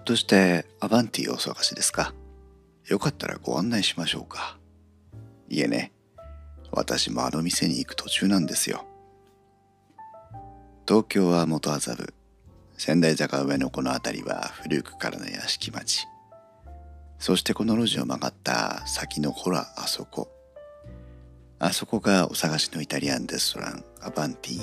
っとしてアバンティをお探しですか？よかったらご案内しましょうかいえね、私もあの店に行く途中なんですよ。東京は元麻布、仙台坂上のこの辺りは古くからの屋敷町。そしてこの路地を曲がった先のほらあそこ。あそこがお探しのイタリアンレストランアバンティ。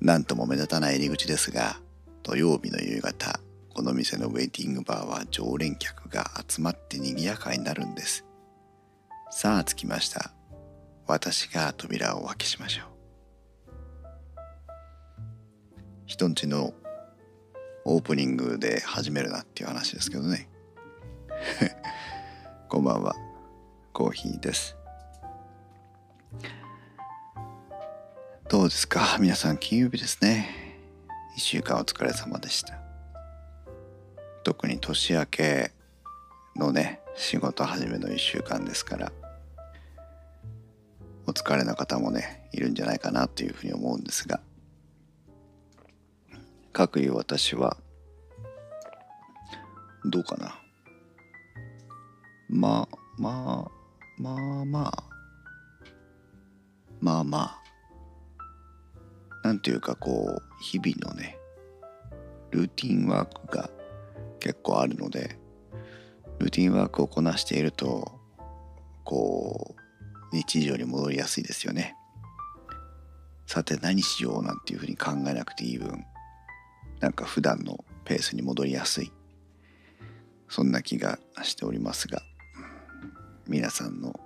なんとも目立たない入り口ですが、土曜日の夕方、この店のウェイティングバーは常連客が集まって賑やかになるんです。さあ着きました。私が扉をお開けしましょう。人んちのオープニングで始めるなっていう話ですけどね。こんばんは。コーヒーです。どうですか？皆さん金曜日ですね。一週間お疲れ様でした。特に年明けのね、仕事始めの一週間ですから、お疲れの方もね、いるんじゃないかなというふうに思うんですが、かくいう私は、どうかな。まあ、まあ、まあまあ、まあまあ、なんていうかこう日々のねルーティンワークが結構あるのでルーティンワークをこなしているとこう日常に戻りやすいですよね。さて何しようなんていうふうに考えなくていい分なんか普段のペースに戻りやすいそんな気がしておりますが皆さんの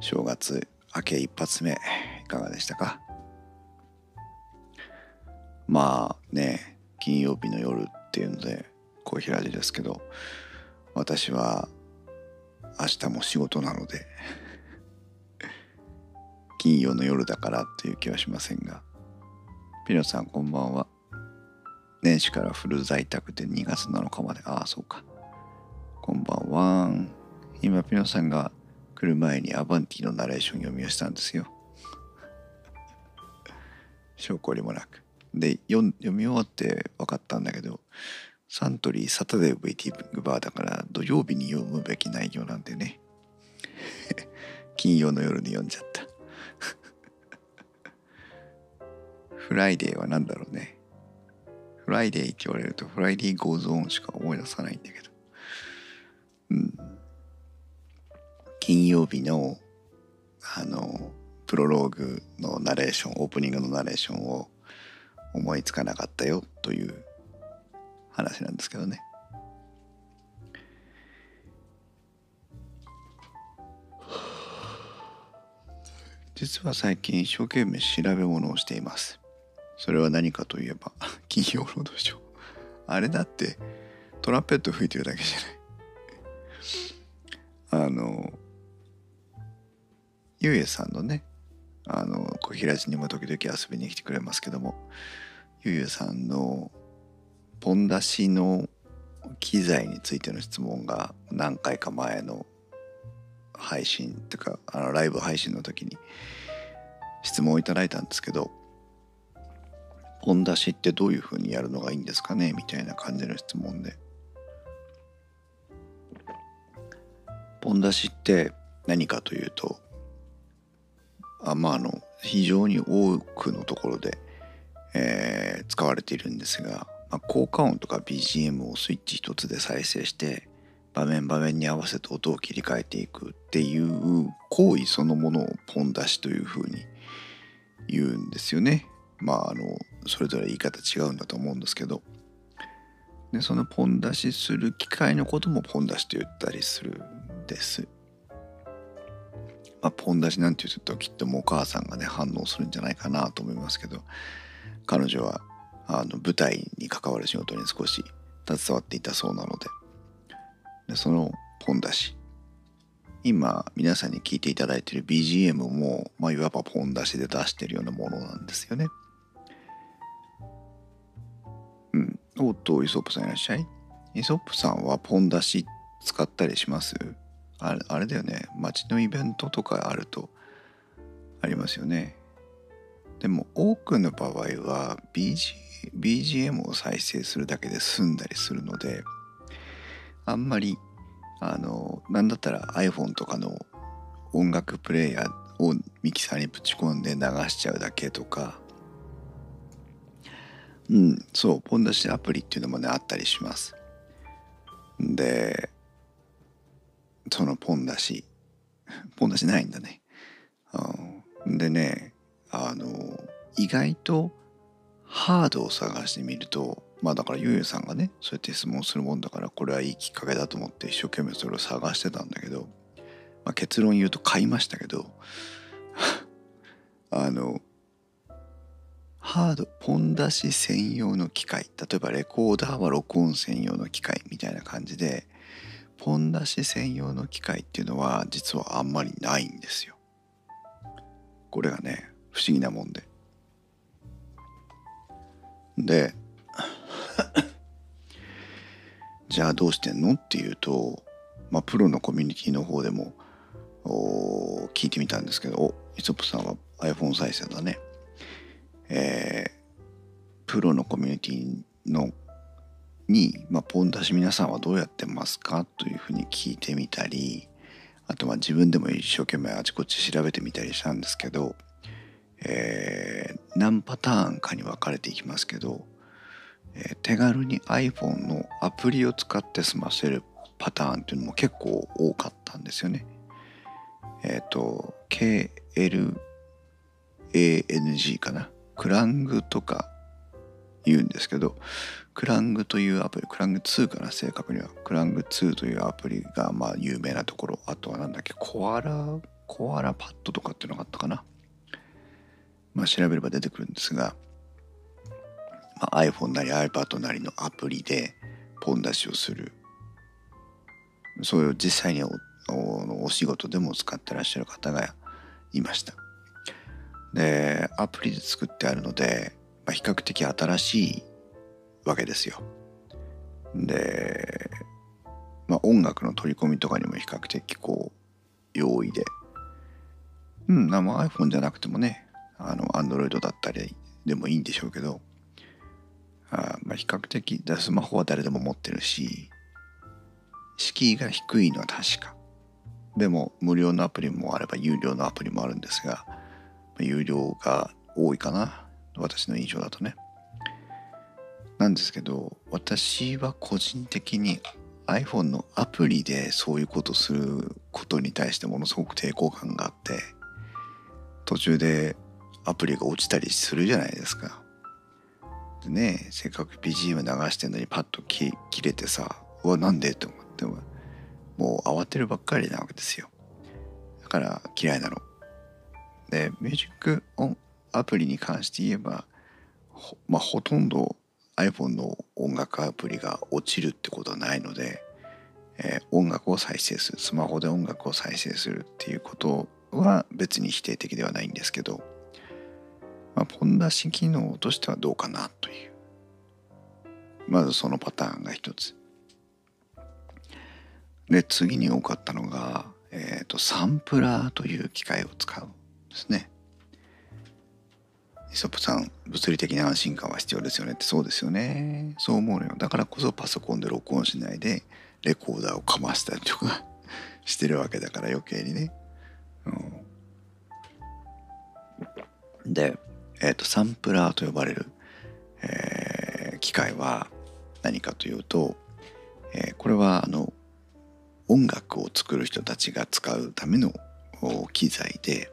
正月明け一発目いかがでしたか？まあね金曜日の夜っていうのでコーヒーラジですけど私は明日も仕事なので 金曜の夜だからっていう気はしませんがピノさんこんばんは。年始からフル在宅で2月7日まで。ああそうか。こんばんは。今ピノさんが来る前にアバンティのナレーション読みをしたんですよ。証拠りもなく。で読み終わって分かったんだけどサントリーサタデーウェイティングバーだから土曜日に読むべき内容なんでね。金曜の夜に読んじゃった。フライデーは何だろうね。フライデーって言われるとフライデーゴーゾーンしか思い出さないんだけど。うん。金曜日のあのプロローグのナレーションオープニングのナレーションを思いつかなかったよという話なんですけどね。実は最近一生懸命調べ物をしています。それは何かといえば 金曜ロードショー。あれだってトランペット吹いてるだけじゃない。あのゆうえさんのねあの小平寺にも時々遊びに来てくれますけどもゆうゆうさんのポン出しの機材についての質問が何回か前の配信とかあのライブ配信の時に質問をいただいたんですけどポン出しってどういうふうにやるのがいいんですかねみたいな感じの質問で。ポン出しって何かというとあまああの非常に多くのところで、えー、使われているんですが、まあ、効果音とか BGM をスイッチ一つで再生して場面場面に合わせて音を切り替えていくっていう行為そのものをポン出しというふうに言うんですよね。まああのそれぞれ言い方違うんだと思うんですけどでそのポン出しする機械のこともポン出しと言ったりするんです。まあ、ポン出しなんて言うときっともうお母さんがね反応するんじゃないかなと思いますけど彼女はあの舞台に関わる仕事に少し携わっていたそうなのででそのポン出し今皆さんに聴いていただいている BGM も、まあ、いわばポン出しで出してるようなものなんですよね。うん。おっと、イソップさんいらっしゃい。イソップさんはポン出し使ったりします？あれあれだよね。街のイベントとかあるとありますよね。でも多くの場合は BG BGM を再生するだけで済んだりするのであんまりあのなんだったら iPhone とかの音楽プレイヤーをミキサーにぶち込んで流しちゃうだけとか。うんそう。ポン出しアプリっていうのもねあったりします。でそのポン出し。ポン出しないんだね、うん、でねあの意外とハードを探してみるとまあだからゆうゆうさんがねそうやって質問するもんだからこれはいいきっかけだと思って一生懸命それを探してたんだけど、まあ、結論言うと買いましたけど あのハードポン出し専用の機械。例えばレコーダーは録音専用の機械みたいな感じでポン出し専用の機械っていうのは実はあんまりないんですよ。これがね不思議なもんで。で じゃあどうしてんのっていうと、まあ、プロのコミュニティの方でも聞いてみたんですけどおイソップさんは iPhone 再生だね。えー、プロのコミュニティのに、まあ、ポン出し皆さんはどうやってますかというふうに聞いてみたりあとは自分でも一生懸命あちこち調べてみたりしたんですけど、えー、何パターンかに分かれていきますけど、えー、手軽に iPhone のアプリを使って済ませるパターンっていうのも結構多かったんですよね。えっ、ー、と KLANG かなクラングとか言うんですけどクラングというアプリクラング2かな正確には。クラング2というアプリがまあ有名なところ。あとは何だっけコアラコアラパッドとかっていうのがあったかな。まあ調べれば出てくるんですが、まあ、iPhone なり iPad なりのアプリでポン出しをする。そういう実際におお仕事でも使ってらっしゃる方がいました。でアプリで作ってあるので、ま、比較的新しいわけですよ。で、まあ、音楽の取り込みとかにも比較的こう容易で、うん、まあ iPhone じゃなくてもねあの Android だったりでもいいんでしょうけどあまあ比較的スマホは誰でも持ってるし敷居が低いのは確か。でも無料のアプリもあれば有料のアプリもあるんですが有料が多いかな。私の印象だとねなんですけど私は個人的に iPhone のアプリでそういうことすることに対してものすごく抵抗感があって途中でアプリが落ちたりするじゃないですか。でねせっかく BGM 流してんのにパッと切れてさうわなんでって思ってももう慌てるばっかりなわけですよ。だから嫌いなの。でミュージックオンアプリに関して言えばまあほとんど iPhone の音楽アプリが落ちるってことはないので、えー、音楽を再生するスマホで音楽を再生するっていうことは別に否定的ではないんですけど、まあ、ポン出し機能としてはどうかなという。まずそのパターンが一つ。で次に多かったのが、えーとサンプラーという機械を使うんですね。イソップさん物理的な安心感は必要ですよね。ってそうですよねそう思うのよ。だからこそパソコンで録音しないでレコーダーをかましたりとかしてるわけだから余計にね、うん、で、えーと、サンプラーと呼ばれる、えー、機械は何かというと、えー、これはあの音楽を作る人たちが使うための機材で、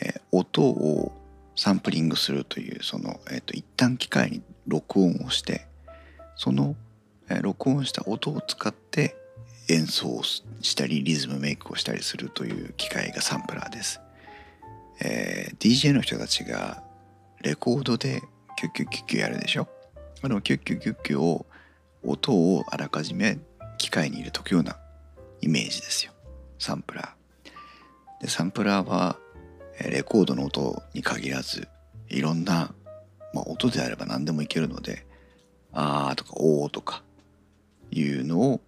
えー、音をサンプリングするというその、えーと、一旦機械に録音をしてその、えー、録音した音を使って演奏をしたりリズムメイクをしたりするという機械がサンプラーです、えー、DJ の人たちがレコードでキュッキュッキュッキュやるでしょ？あのキュッキュッキュッキュを音をあらかじめ機械に入れとくようなイメージですよ。サンプラー。でサンプラーはレコードの音に限らずいろんな、まあ、音であれば何でもいけるので「あー」とか「おー」とかいうのを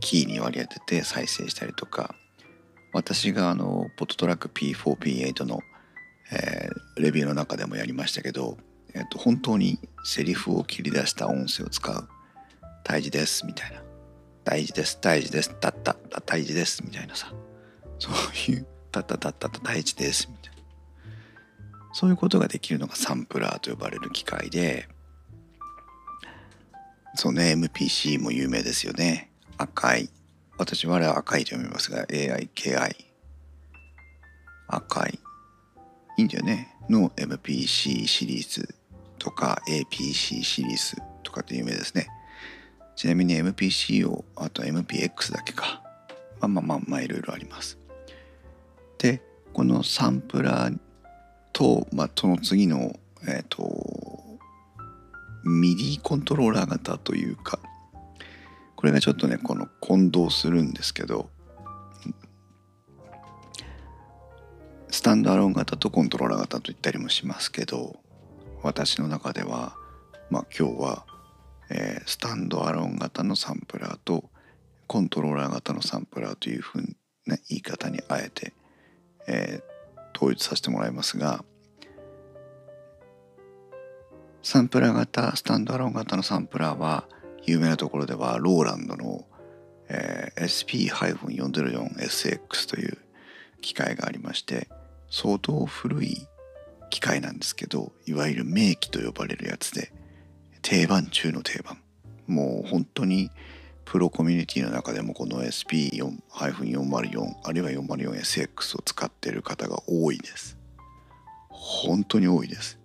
キーに割り当てて再生したりとか私があのポットトラック P4P8 の、えー、レビューの中でもやりましたけどえっと、本当にセリフを切り出した音声を使う。大事ですみたいな。大事です大事ですたった大事ですみたいなさ。そういうたったたったた大事ですみたいな。そういうことができるのがサンプラーと呼ばれる機械でそうね MPC も有名ですよね。赤い。私はあれは赤いと読みますが AIKI 赤い。いいんだよね。の MPC シリーズとか APC シリーズとかって有名ですね。ちなみに MPC をあと MPX だけか。まあまあまあまあいろいろあります。でこのサンプラーと、まあ、その次のえっ、ー、とミディコントローラー型というかこれがちょっとねこの混同するんですけどスタンドアローン型とコントローラー型と言ったりもしますけど私の中ではまあ今日は、えー、スタンドアローン型のサンプラーとコントローラー型のサンプラーというふうな言い方にあえて、えー、統一させてもらいますがサンプラー型スタンドアロン型のサンプラーは有名なところではローランドの、えー、SP-404SX という機械がありまして相当古い機械なんですけどいわゆる名機と呼ばれるやつで定番中の定番。もう本当にプロコミュニティの中でもこの SP-404 あるいは 404SX を使っている方が多いです。本当に多いです。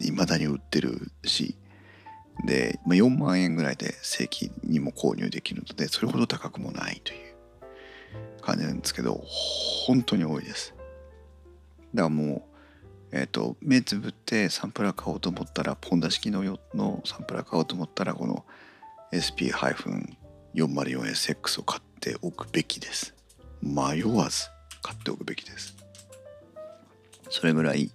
未だに売ってるし。で、まあ、4万円ぐらいで正規にも購入できるのでそれほど高くもないという感じなんですけど本当に多いです。だからもうえっ、ー、と目つぶってサンプラー買おうと思ったらポンダ式ののサンプラー買おうと思ったらこの SP- 404SX を買っておくべきです。迷わず買っておくべきです。それぐらい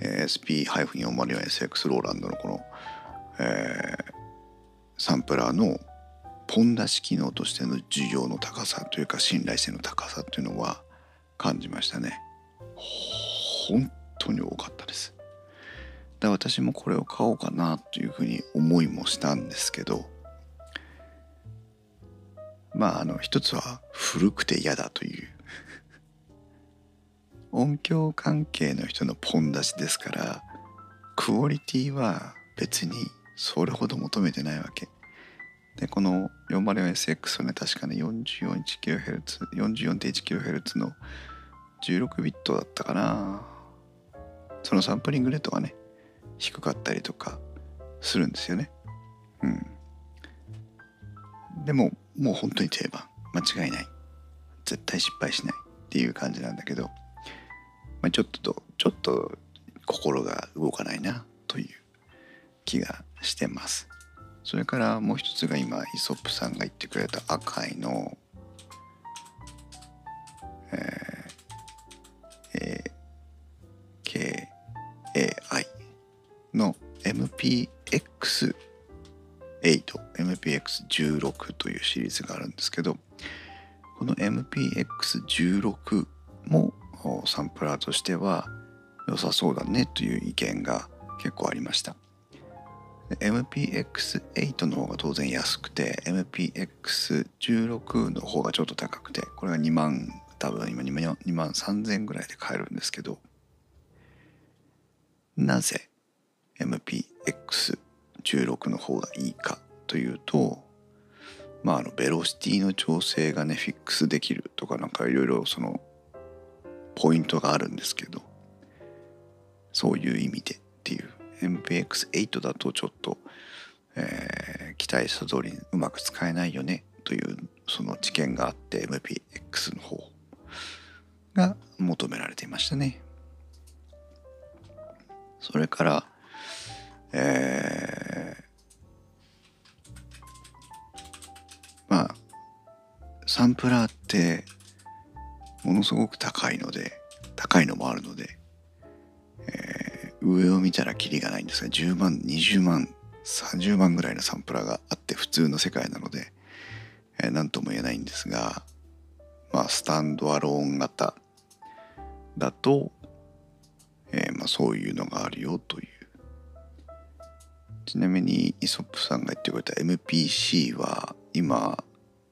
SP-404SX ローランドのこの、えー、サンプラーのポン出し機能としての需要の高さというか信頼性の高さというのは感じましたね。本当に多かったです。だ私もこれを買おうかなというふうに思いもしたんですけどまああの一つは古くて嫌だという。音響関係の人のポン出しですからクオリティは別にそれほど求めてないわけ。でこの 404SX はね確かね 44.1kHz 44.1kHz の16ビットだったかな。そのサンプリングレートがね低かったりとかするんですよね。うん。でももう本当に定番。間違いない。絶対失敗しないっていう感じなんだけど、まあ、ちょっとちょっと心が動かないなという気がしてます。それからもう一つが今イソップさんが言ってくれた赤いの、えー、KAI の MPX MPX16 というシリーズがあるんですけどこの MPX16 もサンプラーとしては良さそうだねという意見が結構ありました。MPX8 の方が当然安くて MPX16 の方がちょっと高くてこれが2万多分今2万3000ぐらいで買えるんですけどなぜ MPX 16の方がいいかというとまああのベロシティの調整がねフィックスできるとかなんかいろいろそのポイントがあるんですけどそういう意味でっていう MPX8 だとちょっと、えー、期待した通りにうまく使えないよねというその知見があって MPX の方が求められていましたね。それから、えー、まあサンプラーってものすごく高いので高いのもあるので上を見たらキリがないんですが10万20万30万ぐらいのサンプラーがあって普通の世界なので何、えー、とも言えないんですがまあスタンドアローン型だと、えー、まあ、そういうのがあるよというちなみにイソップさんが言ってくれた MPC は今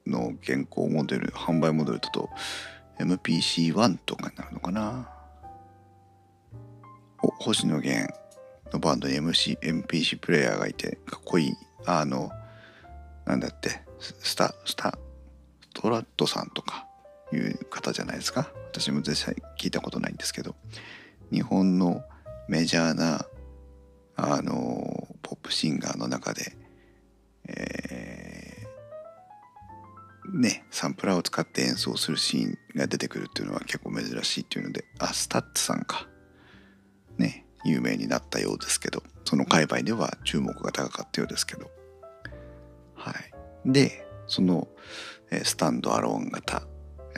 の現行モデル販売モデルだと MPC1 とかになるのかな？お星野源のバンドに MC MPC プレイヤーがいてかっこいい。あのなんだってスタスタスタッツさんとかいう方じゃないですか？私も絶対聞いたことないんですけど日本のメジャーなあのポップシンガーの中で、えー、ねサンプラーを使って演奏するシーンが出てくるっていうのは結構珍しいっていうのであスタッツさんか。ね有名になったようですけどその界隈では注目が高かったようですけど。はい。でそのスタンドアローン型。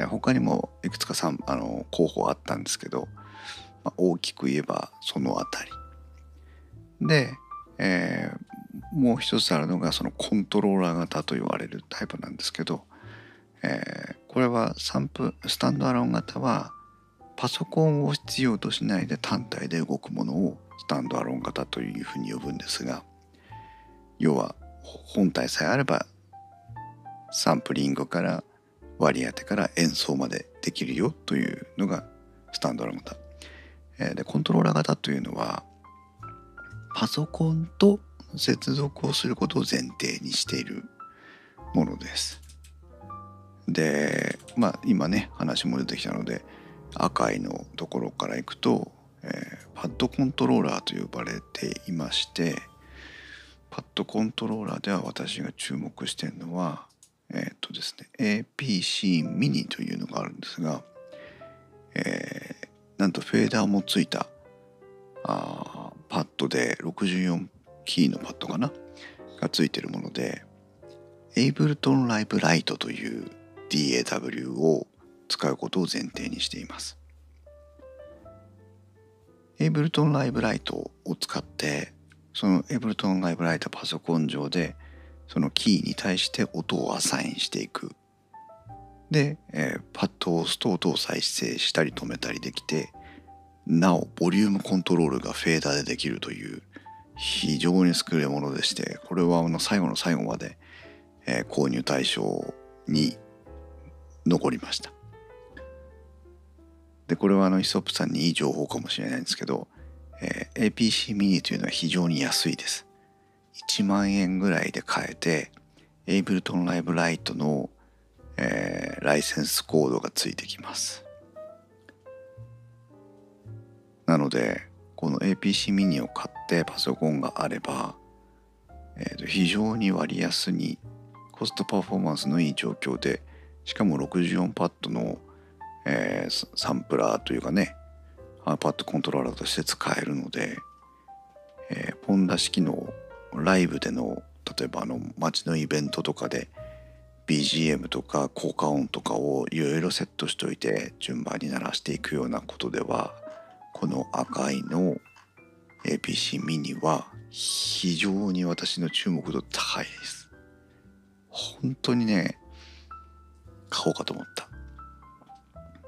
他にもいくつかさんあの候補あったんですけど、まあ、大きく言えばその辺り。で、えー、もう一つあるのがそのコントローラー型と言われるタイプなんですけど、えー、これはサンプスタンドアロン型はパソコンを必要としないで単体で動くものをスタンドアロン型というふうに呼ぶんですが要は本体さえあればサンプリングから割り当てから演奏までできるよというのがスタンドアロン型。でコントローラー型というのはパソコンと接続をすることを前提にしているものです。でまあ今ね話も出てきたので赤いのところからいくと、えー、パッドコントローラーと呼ばれていましてパッドコントローラーでは私が注目しているのはえっ、とですね APC ミニというのがあるんですが、えー、なんとフェーダーもついたあパッドで64キーのパッドかな？がついてるもので Ableton Live Lite という DAW を使うことを前提にしています。Ableton Live Lite を使ってその Ableton Live Lite パソコン上でそのキーに対して音をアサインしていく。で、えー、パッドを押すと音を再生したり止めたりできてなおボリュームコントロールがフェーダーでできるという非常に優れものでしてこれはあの最後の最後まで、えー、購入対象に残りました。でこれはあのイソップさんにいい情報かもしれないんですけど、えー、APC ミニというのは非常に安いです。1万円ぐらいで買えて Ableton Live Lite の、えー、ライセンスコードがついてきます。なのでこの APC ミニを買ってパソコンがあれば、えー、と非常に割安にコストパフォーマンスのいい状況でしかも64パッドの、えー、サンプラーというかねパッドコントローラーとして使えるので、えー、ポンダ式のライブでの例えばあの街のイベントとかで BGM とか効果音とかをいろいろセットしておいて順番に鳴らしていくようなことではこの赤いの APC ミニは非常に私の注目度高いです。本当にね、買おうかと思った。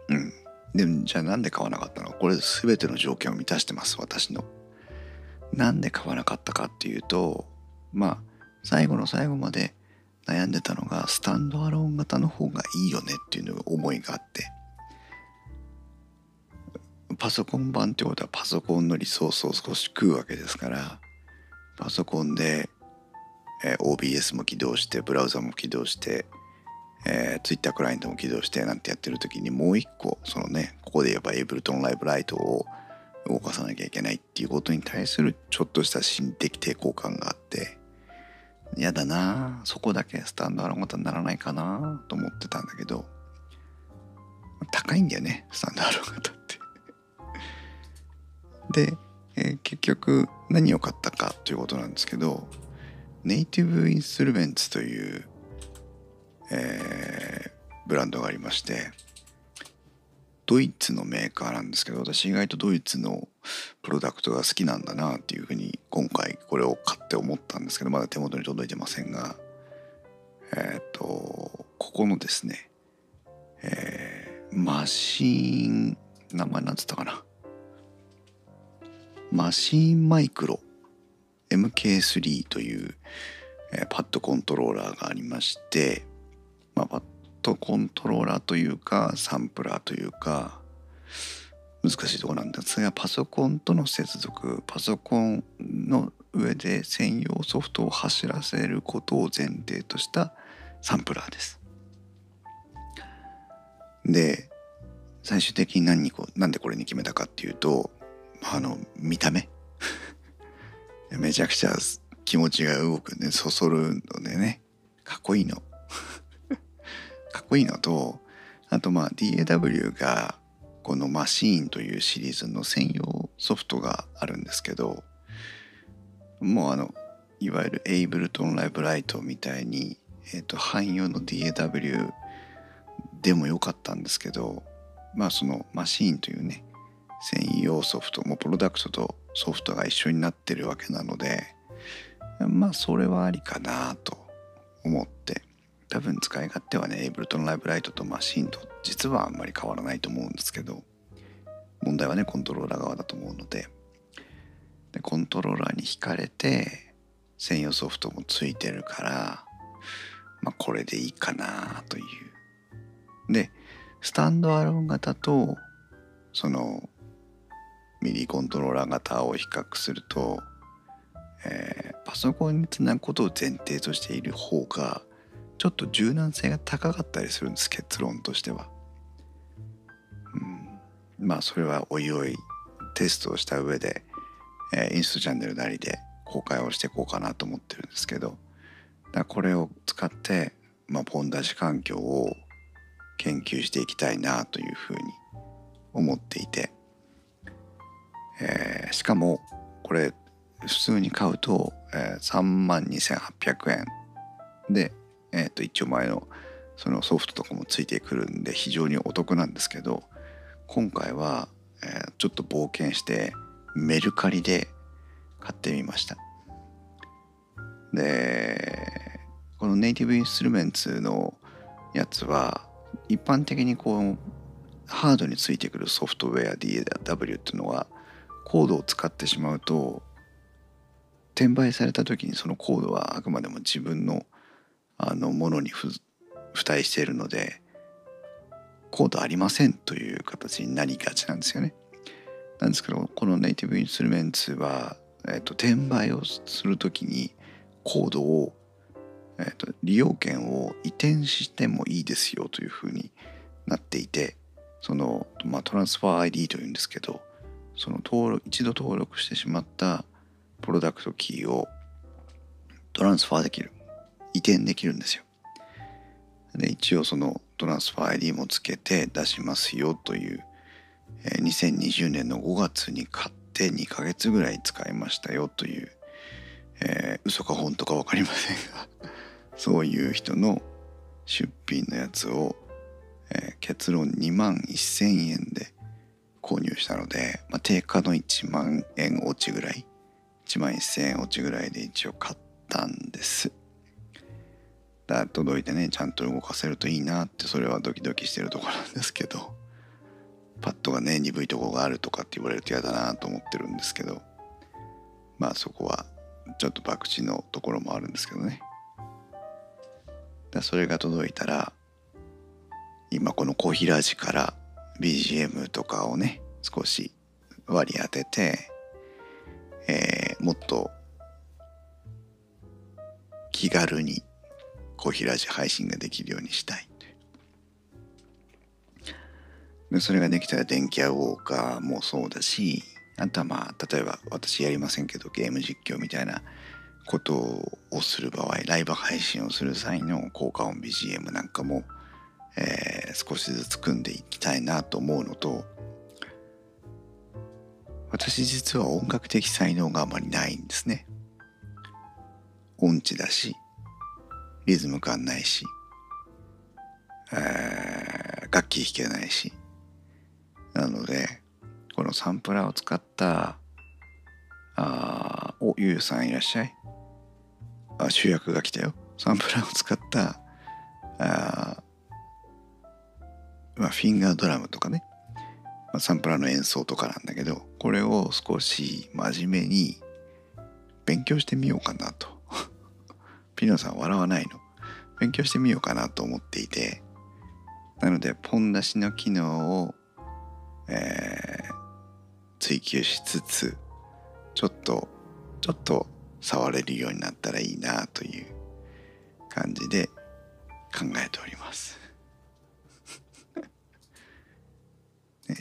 うん。でもじゃあなんで買わなかったの？これ全ての条件を満たしてます、私の。なんで買わなかったかっていうと、まあ、最後の最後まで悩んでたのがスタンドアローン型の方がいいよねっていうのが思いがあってパソコン版ってことはパソコンのリソースを少し食うわけですからパソコンで、え、OBS も起動してブラウザも起動して、え、Twitter クライアントも起動してなんてやってる時にもう一個そのねここで言えば Ableton Live Lite を動かさなきゃいけないっていうことに対するちょっとした心的抵抗感があって嫌だなそこだけスタンドアロン型にならないかなと思ってたんだけど高いんだよねスタンドアロン型で、えー、結局何を買ったかということなんですけどネイティブインストルメンツという、えー、ブランドがありましてドイツのメーカーなんですけど私意外とドイツのプロダクトが好きなんだなっていうふうに今回これを買って思ったんですけどまだ手元に届いてませんがえっ、ー、とここのですね、えー、マシーン名前なんつったかな？マシーンマイクロ MK3 という、えー、パッドコントローラーがありまして、まあ、パッドコントローラーというかサンプラーというか難しいところなんですがパソコンとの接続パソコンの上で専用ソフトを走らせることを前提としたサンプラーです。で最終的に何にこうなんでこれに決めたかっていうとあの見た目？めちゃくちゃ気持ちが動くね。そそるのでね。かっこいいの。かっこいいのとあとまあ DAW がこのマシーンというシリーズの専用ソフトがあるんですけどもうあのいわゆるエイブルトンライブライトみたいに、えーと、汎用の DAW でもよかったんですけどまあそのマシーンというね専用ソフトもプロダクトとソフトが一緒になってるわけなのでまあそれはありかなと思って多分使い勝手はねエイブルトンライブライトとマシンと実はあんまり変わらないと思うんですけど問題はねコントローラー側だと思うのででコントローラーに惹かれて専用ソフトもついてるからまあこれでいいかなという。でスタンドアロン型とそのミリコントローラー型を比較すると、えー、パソコンにつなぐことを前提としている方がちょっと柔軟性が高かったりするんです結論としては。うん、まあそれはおいおいテストをした上で、えー、インストチャンネルなりで公開をしていこうかなと思ってるんですけどだこれを使って、まあ、ポン出し環境を研究していきたいなというふうに思っていて、えー、しかもこれ普通に買うと、えー、3万2800円。でえー、と一応前のそのソフトとかもついてくるんで非常にお得なんですけど今回は、えー、ちょっと冒険してメルカリで買ってみました。でこのネイティブインストゥルメンツのやつは一般的にこうハードについてくるソフトウェア DAW っていうのはコードを使ってしまうと転売された時にそのコードはあくまでも自分のあのものに付帯しているのでコードありませんという形になりがちなんですよね。なんですけどこのネイティブインストルメンツは、えーと、転売をする時にコードを、えーと、利用権を移転してもいいですよというふうになっていてその、まあ、トランスファー ID というんですけどその登録一度登録してしまったプロダクトキーをトランスファーできる移転できるんですよ。で一応そのトランスファー ID もつけて出しますよという、え、2020年の5月に買って2ヶ月ぐらい使いましたよという、えー、嘘か本当か分かりませんがそういう人の出品のやつを、えー、結論2万1000円で購入したので、まあ、定価の1万円落ちぐらい1万1000円落ちぐらいで一応買ったんです。だ届いてねちゃんと動かせるといいなってそれはドキドキしてるとこなんですけどパッドがね鈍いとこがあるとかって言われると嫌だなと思ってるんですけどまあそこはちょっと博打のところもあるんですけどねだそれが届いたら今このコーヒーラジから BGM とかをね少し割り当てて、えー、もっと気軽にコーヒーラジ配信ができるようにしたい。でそれができたら電気屋ウォーカーもそうだしあとはまあ例えば私やりませんけどゲーム実況みたいなことをする場合ライブ配信をする際の効果音 BGM なんかも、えー、少しずつ組んでいきたいなと思うのと私実は音楽的才能があまりないんですね。音痴だしリズム感ないし、えー、楽器弾けないし。なのでこのサンプラーを使ったあおゆうさんいらっしゃい。あ主役が来たよ。サンプラーを使ったあまあ、フィンガードラムとかね、まあ、サンプラーの演奏とかなんだけどこれを少し真面目に勉強してみようかなと。ピノさん笑わないの？勉強してみようかなと思っていて。なのでポン出しの機能を、えー、追求しつつちょっとちょっと触れるようになったらいいなという感じで考えております。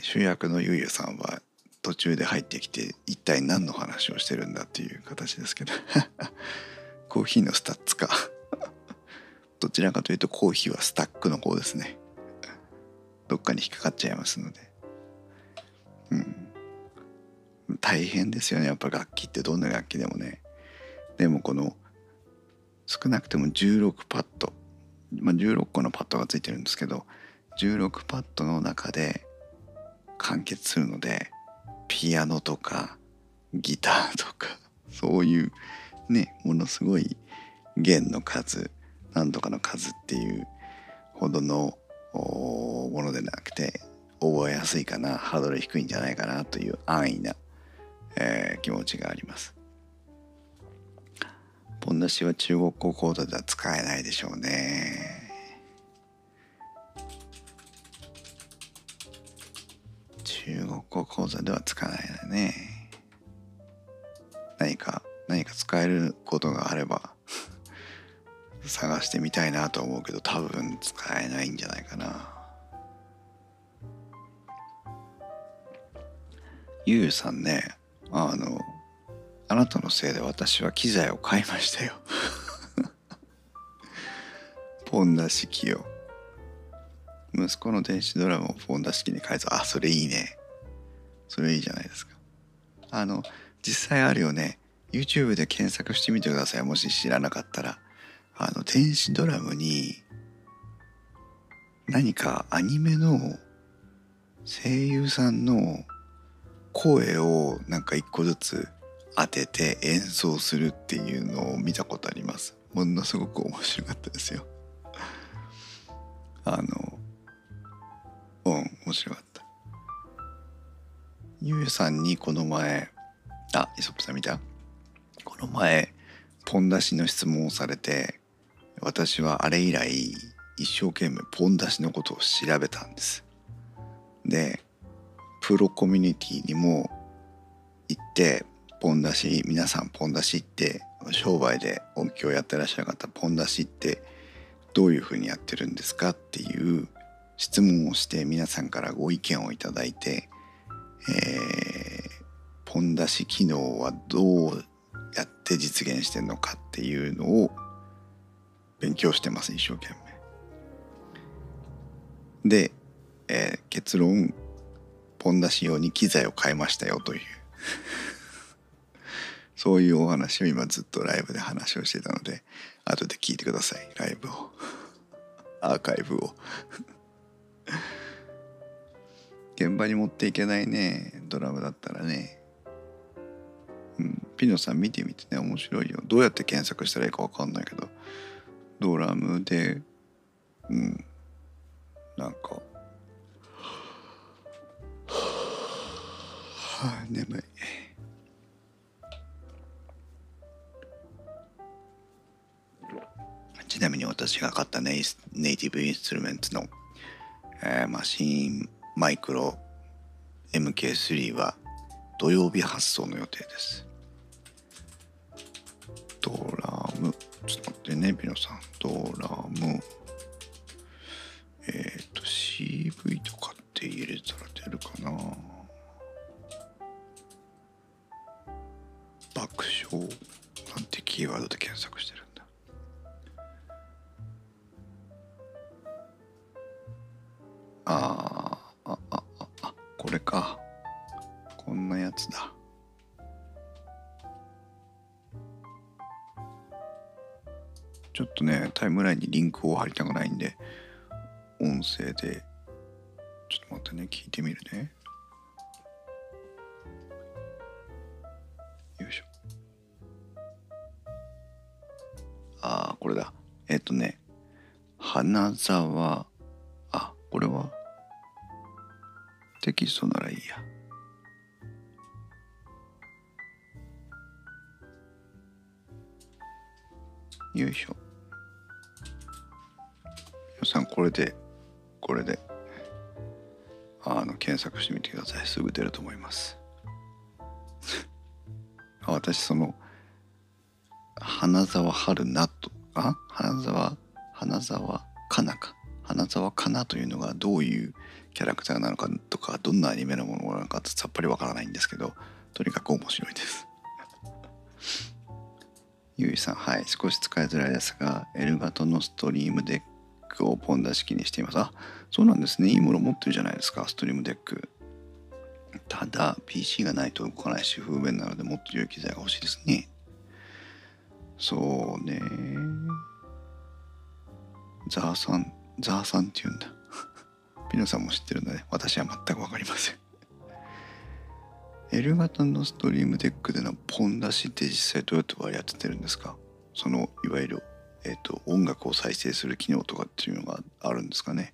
主役のゆうゆさんは途中で入ってきて一体何の話をしてるんだっていう形ですけど。コーヒーのスタッツか。どちらかというとコーヒーはスタックの方ですね。どっかに引っかかっちゃいますので。うん。大変ですよね。やっぱ楽器ってどんな楽器でもね。でもこの少なくても16パッド、まあ、16個のパッドがついてるんですけど16パッドの中で完結するのでピアノとかギターとか そういうねものすごい弦の数なんとかの数っていうほどのものでなくて覚えやすいかなハードル低いんじゃないかなという安易な、えー、気持ちがあります。ポン出しは中国語コードでは使えないでしょうね。中国語講座では使わないね。何か、何か使えることがあれば 探してみたいなと思うけど多分使えないんじゃないかな。ゆうさんね、あの、あなたのせいで私は機材を買いましたよ ポンダ式を。息子の電子ドラムをポンダ式に変えた。あ、それいいね。それいいじゃないですか。あの、実際あるよね。YouTube で検索してみてください。もし知らなかったら。あの、電子ドラムに何かアニメの声優さんの声をなんか一個ずつ当てて演奏するっていうのを見たことあります。ものすごく面白かったですよ。あの、うん、面白かった。ゆうさんにこの前、あ、イソップさん見た？この前、ポン出しの質問をされて、私はあれ以来、一生懸命ポン出しのことを調べたんです。で、プロコミュニティにも行って、ポン出し、皆さんポン出しって商売で音響やってらっしゃる方ポン出しってどういうふうにやってるんですかっていう質問をして皆さんからご意見をいただいて、えー、ポン出し機能はどうやって実現してるのかっていうのを勉強してます一生懸命。で、えー、結論ポン出し用に機材を変えましたよという そういうお話を今ずっとライブで話をしてたので後で聞いてください。ライブを。アーカイブを。現場に持っていけないねドラムだったらね。うんピノさん見てみてね面白いよ。どうやって検索したらいいか分かんないけど。ドラムでうんなんか。はあ眠い。ちなみに私が買ったネイネイティブインストゥルメンツのマシンマイクロ MK3 は土曜日発送の予定です。ドラム、ちょっと待ってね、ビノさん。ドラム、えっ、ー、と、CV とかって入れたら出るかな爆笑なんてキーワードで検索してる。ああ、あ、あ、あ、これか。こんなやつだ。ちょっとね、タイムラインにリンクを貼りたくないんで、音声で、ちょっと待ってね、聞いてみるね。よいしょ。ああ、これだ。えっ、とね、花沢、あ、これは？テキストならいいや。よいしょ。皆さんこれでこれであの検索してみてください。すぐ出ると思います。私その花沢春菜とあ？花沢花沢香菜か。花沢香菜というのがどういうキャラクターなのかとかどんなアニメのものなのかさっぱりわからないんですけどとにかく面白いです。ゆいさんはい少し使いづらいですがエルガトのストリームデックをポン出し機にしています。あそうなんですね。いいもの持ってるじゃないですか。ストリームデック。ただ PC がないと動かないし不便なのでもっと良い機材が欲しいですね。そうね。ザーさんザーさんって言うんだ。ピノさんも知ってるので私は全く分かりません。L 型のストリームデックでのポン出しって実際どうやって割り当ててるんですか？そのいわゆる、えーと、音楽を再生する機能とかっていうのがあるんですかね？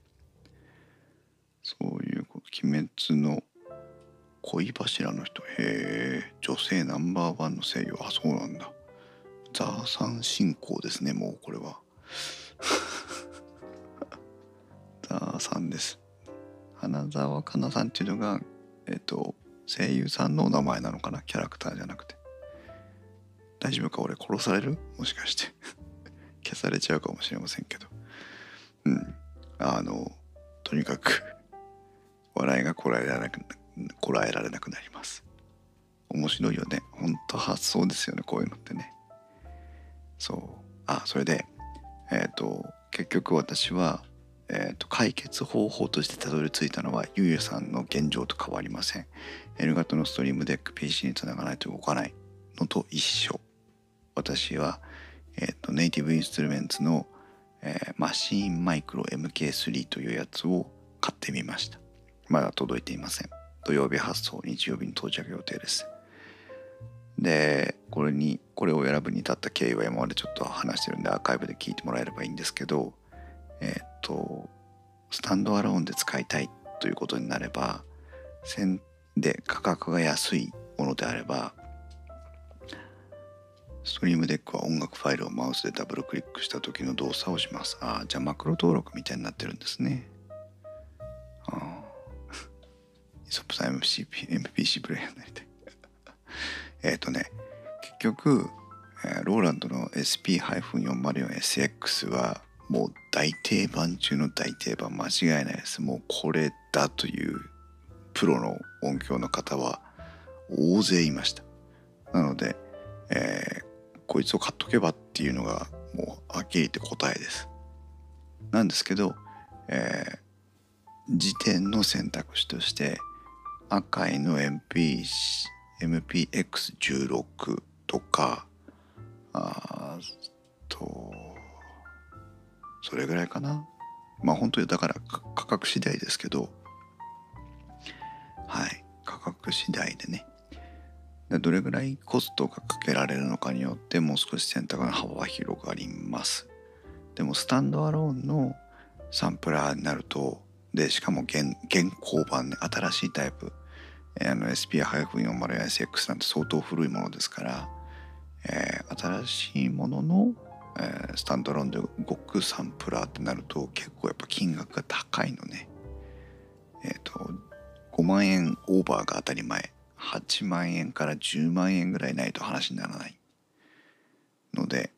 そういう鬼滅の恋柱の人。へえ女性ナンバーワンの声優。あそうなんだ。ザーサン進行ですねもうこれは。ザーさんです。花澤香菜さんっていうのがえっ、と声優さんのお名前なのかな？キャラクターじゃなくて。大丈夫か？俺殺される？もしかして。消されちゃうかもしれませんけど。うん。あのとにかく笑いがこらえられなくこらえられなくなります。面白いよね。ほんと発想ですよねこういうのってね。そう。あそれでえっ、ー、と結局私はえーと、解決方法としてたどり着いたのはゆうゆさんの現状と変わりません。L 型のストリームデック PC につながないと動かないのと一緒。私は、えーと、ネイティブインストゥルメンツの、えー、マシーンマイクロ MK3 というやつを買ってみました。まだ届いていません。土曜日発送、日曜日に到着予定です。で、これに、これを選ぶに至った経緯は今までちょっと話してるんでアーカイブで聞いてもらえればいいんですけど、えっ、とスタンドアローンで使いたいということになれば線で価格が安いものであればストリームデックは音楽ファイルをマウスでダブルクリックした時の動作をします。ああ、じゃあマクロ登録みたいになってるんですね。ああ。イソップさん MCP MPC プレイヤーになりたい。えっとね、結局、えー、ローランドの SP-404SX はもう大定番中の大定番間違いないです。もうこれだというプロの音響の方は大勢いました。なので、えー、こいつを買っとけばっていうのがもうはっきり言って答えです。なんですけど、えー、時点の選択肢として赤いの MP MPX16 とかあとそれぐらいかな。まあ本当にだから価格次第ですけど。はい。価格次第でね。どれぐらいコストがかけられるのかによってもう少し選択の幅は広がります。でもスタンドアローンのサンプラーになるとでしかも現現行版ね新しいタイプ。あの SP-40SX なんて相当古いものですから、えー、新しいもののえー、スタンドローンで動くサンプラーってなると結構やっぱ金額が高いのね。えっ、ー、と5万円オーバーが当たり前8万円から10万円ぐらいないと話にならないので、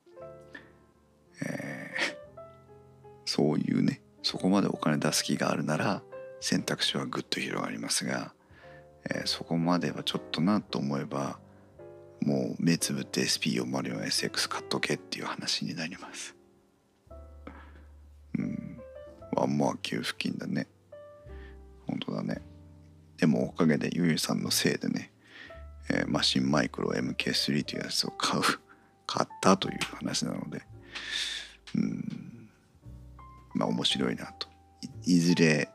えー、そういうねそこまでお金出す気があるなら選択肢はぐっと広がりますが、えー、そこまではちょっとなと思えばもう目つぶって SP404SX 買っとけっていう話になります。うん。ワンモア給付金だね。本当だね。でもおかげでゆゆさんのせいでね、えー、マシンマイクロ MK3 というやつを買う。買ったという話なので。うん。まあ面白いなと。いずれ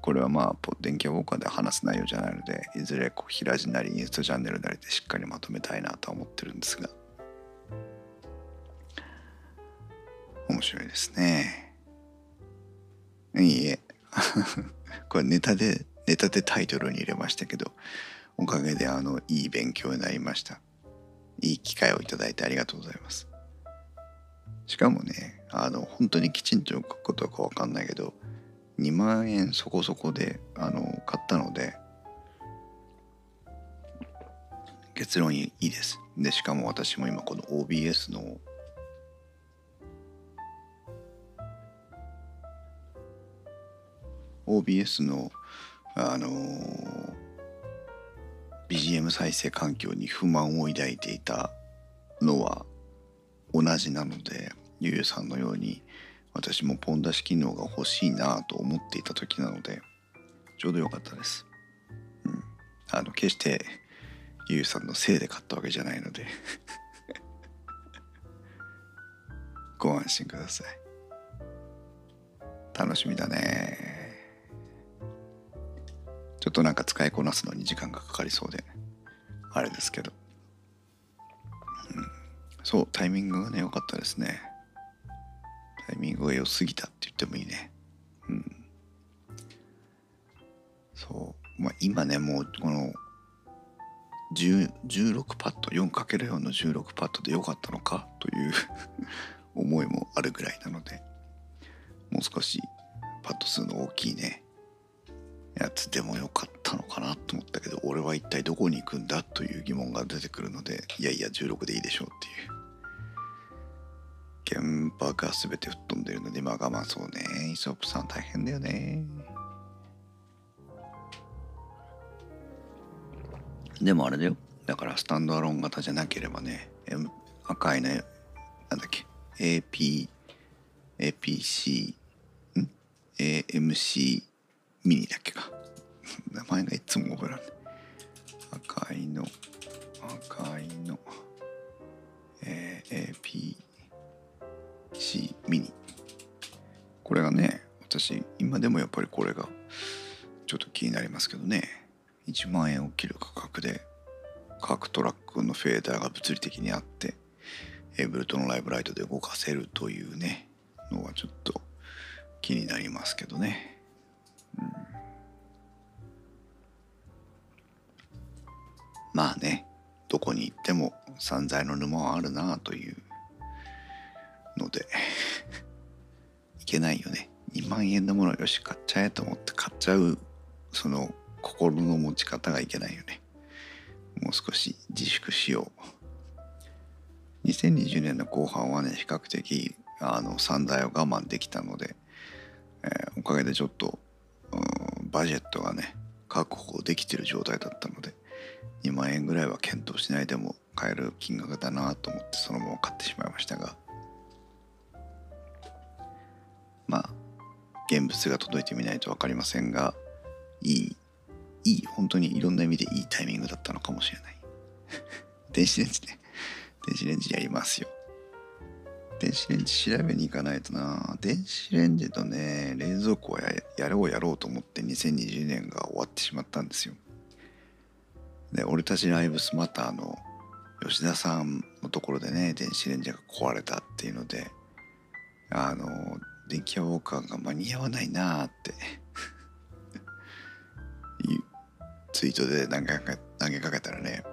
これはまあ電気ウォーカーで話す内容じゃないのでいずれこう平地なりインストチャンネルなりでしっかりまとめたいなとは思ってるんですが面白いですね。いいえ。これネタでネタでタイトルに入れましたけどおかげであのいい勉強になりました。いい機会をいただいてありがとうございます。しかもねあの本当にきちんと書くことか分かんないけど2万円そこそこであの買ったので結論いいです。でしかも私も今この OBS の OBS のあのー、BGM 再生環境に不満を抱いていたのは同じなのでゆうゆうさんのように私もポン出し機能が欲しいなと思っていた時なのでちょうど良かったです。うん、あの決してゆうゆうさんのせいで買ったわけじゃないので。ご安心ください。楽しみだね。ちょっとなんか使いこなすのに時間がかかりそうであれですけど、うん、そうタイミングがね良かったですね。タイミングが良すぎたって言ってもいいね。うん。そう。まあ今ねもうこの16パッド 4×4 の16パッドで良かったのかという 思いもあるぐらいなのでもう少しパッド数の大きいねやつでもよかったのかなと思ったけど俺は一体どこに行くんだという疑問が出てくるのでいやいや16でいいでしょうっていう。現場が全て吹っ飛んでるのでまあ我慢そうね。イソップさん大変だよね。でもあれだよ。だからスタンドアロン型じゃなければね赤いねなんだっけ AP APC ん？AMC ミニだっけか。名前がいつも覚えられない。赤いの赤いの、えー、C ミニこれがね私今でもやっぱりこれがちょっと気になりますけどね。1万円を切る価格で各トラックのフェーダーが物理的にあってエブルトのライブライトで動かせるというねのはちょっと気になりますけどね。まあねどこに行っても散財の沼はあるなというのでいけないよね。2万円のものよし買っちゃえと思って買っちゃうその心の持ち方がいけないよね。もう少し自粛しよう。2020年の後半はね比較的あの散財を我慢できたので、えー、おかげでちょっとバジェットがね確保できてる状態だったので2万円ぐらいは検討しないでも買える金額だなと思ってそのまま買ってしまいましたがまあ現物が届いてみないと分かりませんがいいいい本当にいろんな意味でいいタイミングだったのかもしれない。電子レンジね。電子レンジやりますよ。電子レンジ調べに行かないとな。電子レンジとね冷蔵庫はやろうやろうと思って2020年が終わってしまったんですよ。で俺たちライブスマターの吉田さんのところでね電子レンジが壊れたっていうのであの電気屋ウォーカーが間に合わないなって。ツイートで投げ投げかけたらね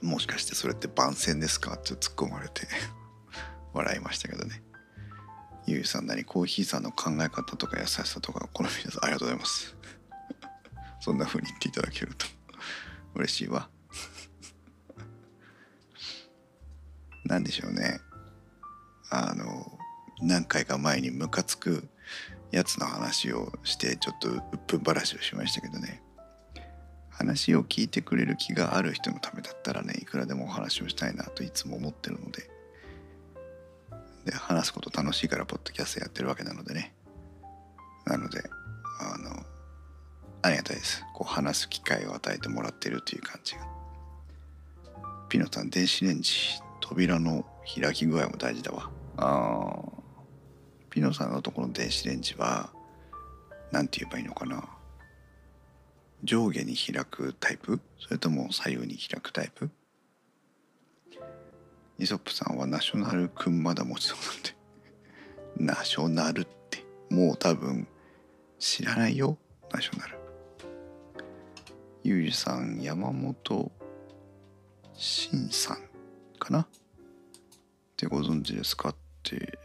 もしかしてそれって番宣ですかって突っ込まれて笑いましたけどね。ゆうさんなりコーヒーさんの考え方とか優しさとか好みですありがとうございます。そんな風に言っていただけると嬉しいわ。何でしょうね。あの何回か前にムカつくやつの話をしてちょっとうっぷんばらしをしましたけどね。話を聞いてくれる気がある人のためだったらねいくらでもお話をしたいなといつも思ってるので。で話すこと楽しいからポッドキャストやってるわけなのでね。なのであのありがたいです。こう話す機会を与えてもらってるという感じが。ピノさん電子レンジ扉の開き具合も大事だわ。あピノさんのところの電子レンジは何て言えばいいのかな。上下に開くタイプ？それとも左右に開くタイプ？イソップさんはナショナルくんまだ持ちそうなんで。ナショナルって。もう多分知らないよ。ナショナル。ゆうじさん山本慎さんかな？ってご存知ですか？って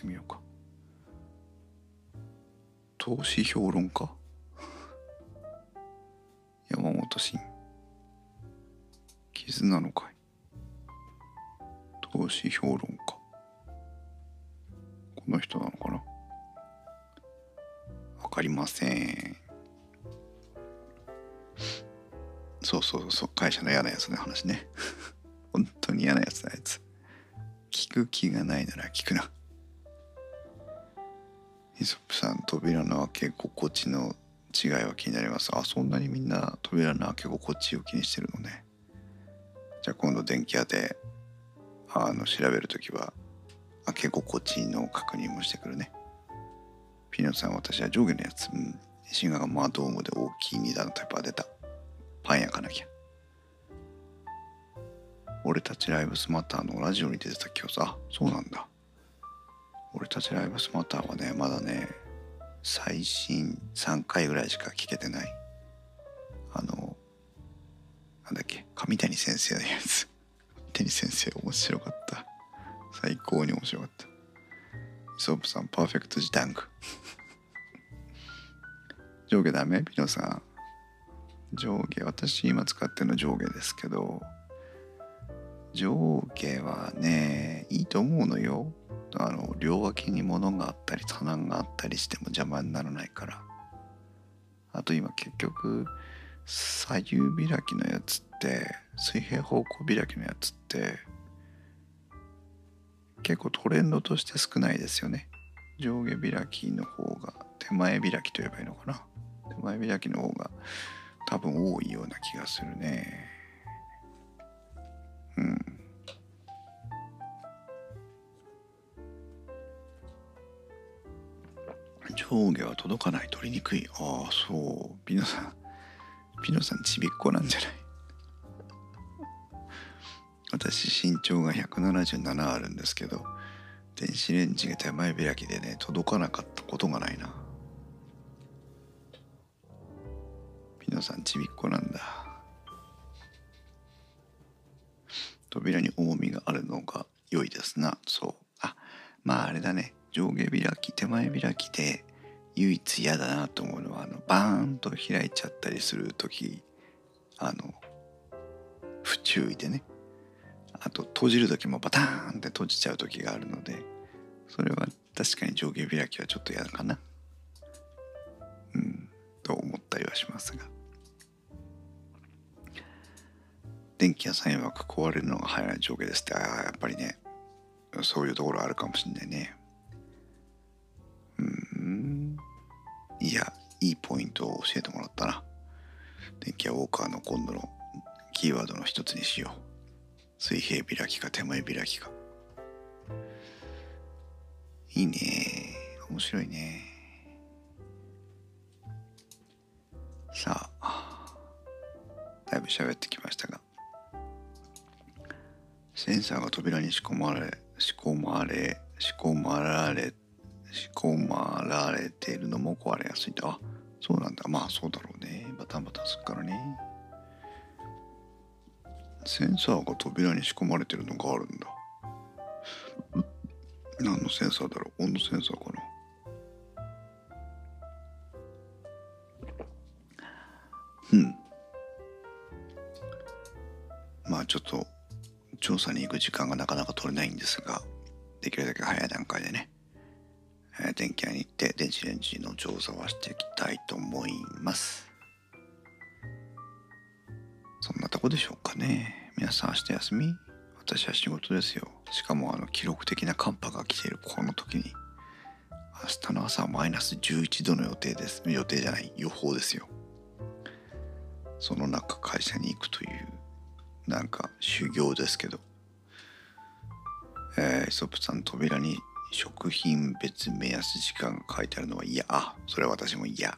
してみようか。投資評論家？山本慎。絆の会投資評論家。この人なのかな？わかりません。そうそうそう会社の嫌なやつの話ね。本当に嫌なやつなやつ。聞く気がないなら聞くな。イソップさん扉の開け心地の違いは気になります。あそんなにみんな扉の開け心地を気にしてるのね。じゃあ今度電気屋であの調べる時は開け心地の確認もしてくるね。ピノさん私は上下のやつうん。シガがマドームで大きい2段のタイプが出た。パン焼かなきゃ。俺たちライブスマターのラジオに出てた今日さそうなんだ。俺たちライブスマターはねまだね最新3回ぐらいしか聞けてない。あのなんだっけ上谷先生のやつ。上谷先生面白かった。最高に面白かった。ソープさんパーフェクト時短具上下ダメ？ピノさん。上下。私今使ってるの上下ですけど。上下はねいいと思うのよ。あの両脇に物があったり棚があったりしても邪魔にならないから。あと今結局左右開きのやつって水平方向開きのやつって結構トレンドとして少ないですよね。上下開きの方が手前開きと言えばいいのかな。手前開きの方が多分多いような気がするね。うん。上下は届かない取りにくい。ああそう。ピノさんピノさんちびっこなんじゃない？私身長が177あるんですけど電子レンジが手前開きでね届かなかったことがないな。ピノさんちびっこなんだ。扉に重みがあるのが良いですな。そう。あまああれだね。上下開き手前開きで唯一嫌だなと思うのはあのバーンと開いちゃったりする時あの不注意でね。あと閉じる時もバターンって閉じちゃう時があるのでそれは確かに上下開きはちょっと嫌かな。うんと思ったりはしますが。電気屋さん曰く壊れるのが早い上下ですってああやっぱりねそういうところあるかもしんないね。いやいいポイントを教えてもらったな。電気屋ウォーカーの今度のキーワードの一つにしよう。水平開きか手前開きか。いいね。面白いね。さあだいぶ喋ってきましたが。センサーが扉に仕込まれ仕込まれ仕込まられ仕込まれているのも壊れやすいんだあそうなんだ。まあそうだろうね。バタンバタンするからね。センサーが扉に仕込まれてるのがあるんだ。何のセンサーだろう？温度センサーかな？うん。まあちょっと調査に行く時間がなかなか取れないんですができるだけ早い段階でね、電気屋に行って電子レンジの調査はしていきたいと思います。そんなとこでしょうかね。皆さん明日休み？私は仕事ですよ。しかもあの記録的な寒波が来ているこの時に。明日の朝はマイナス11度の予定です。予定じゃない予報ですよ。その中会社に行くというなんか修行ですけど。えー、イソップさん扉に食品別目安時間が書いてあるのは嫌あそれは私も嫌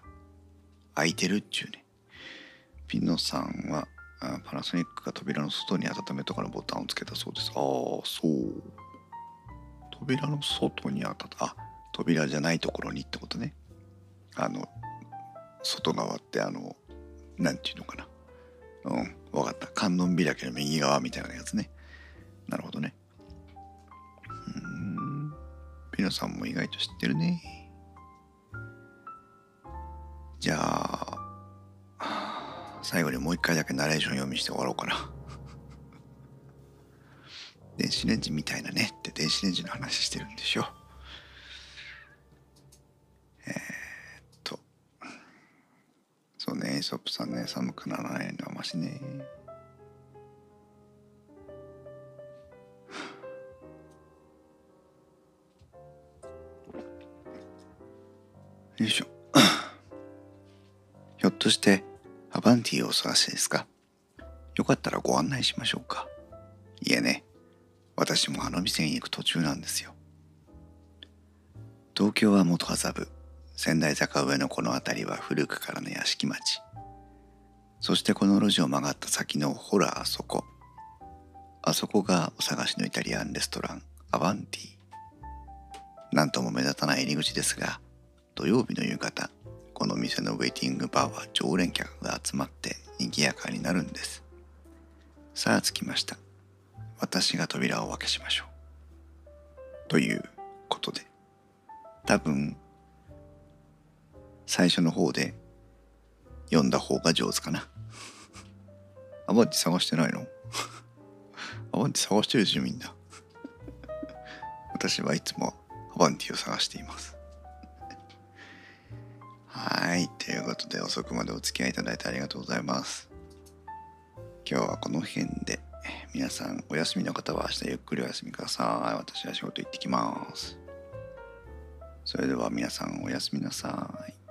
空いてるっちゅうね。ピノさんはパナソニックが扉の外に温めとかのボタンをつけたそうです。ああそう。扉の外に当たったあ扉じゃないところにってことね。あの外側ってあの何て言うのかな。うん分かった。観音開きの右側みたいなやつね。なるほどね。ピノさんも意外と知ってるね。じゃあ最後にもう一回だけナレーション読みして終わろうかな。電子レンジみたいなね。って電子レンジの話してるんでしょ。えー、っと。そうねイソップさんね寒くならないのはましね。よいしょ。ひょっとしてアバンティをお探しですか？よかったらご案内しましょうか。いえね。私もあの店に行く途中なんですよ。東京は元麻布仙台坂上のこの辺りは古くからの屋敷町。そしてこの路地を曲がった先のほらあそこ。あそこがお探しのイタリアンレストランアバンティなんとも目立たない入り口ですが土曜日の夕方この店のウェイティングバーは常連客が集まって賑やかになるんです。さあ着きました。私が扉を開けしましょう。ということで多分最初の方で読んだ方が上手かな。アバンティ探してないの？アバンティ探してるでしょみんな。私はいつもアバンティを探しています。はい。ということで遅くまでお付き合いいただいてありがとうございます。今日はこの辺で皆さんお休みの方は明日ゆっくりお休みください。私は仕事行ってきます。それでは皆さんおやすみなさい。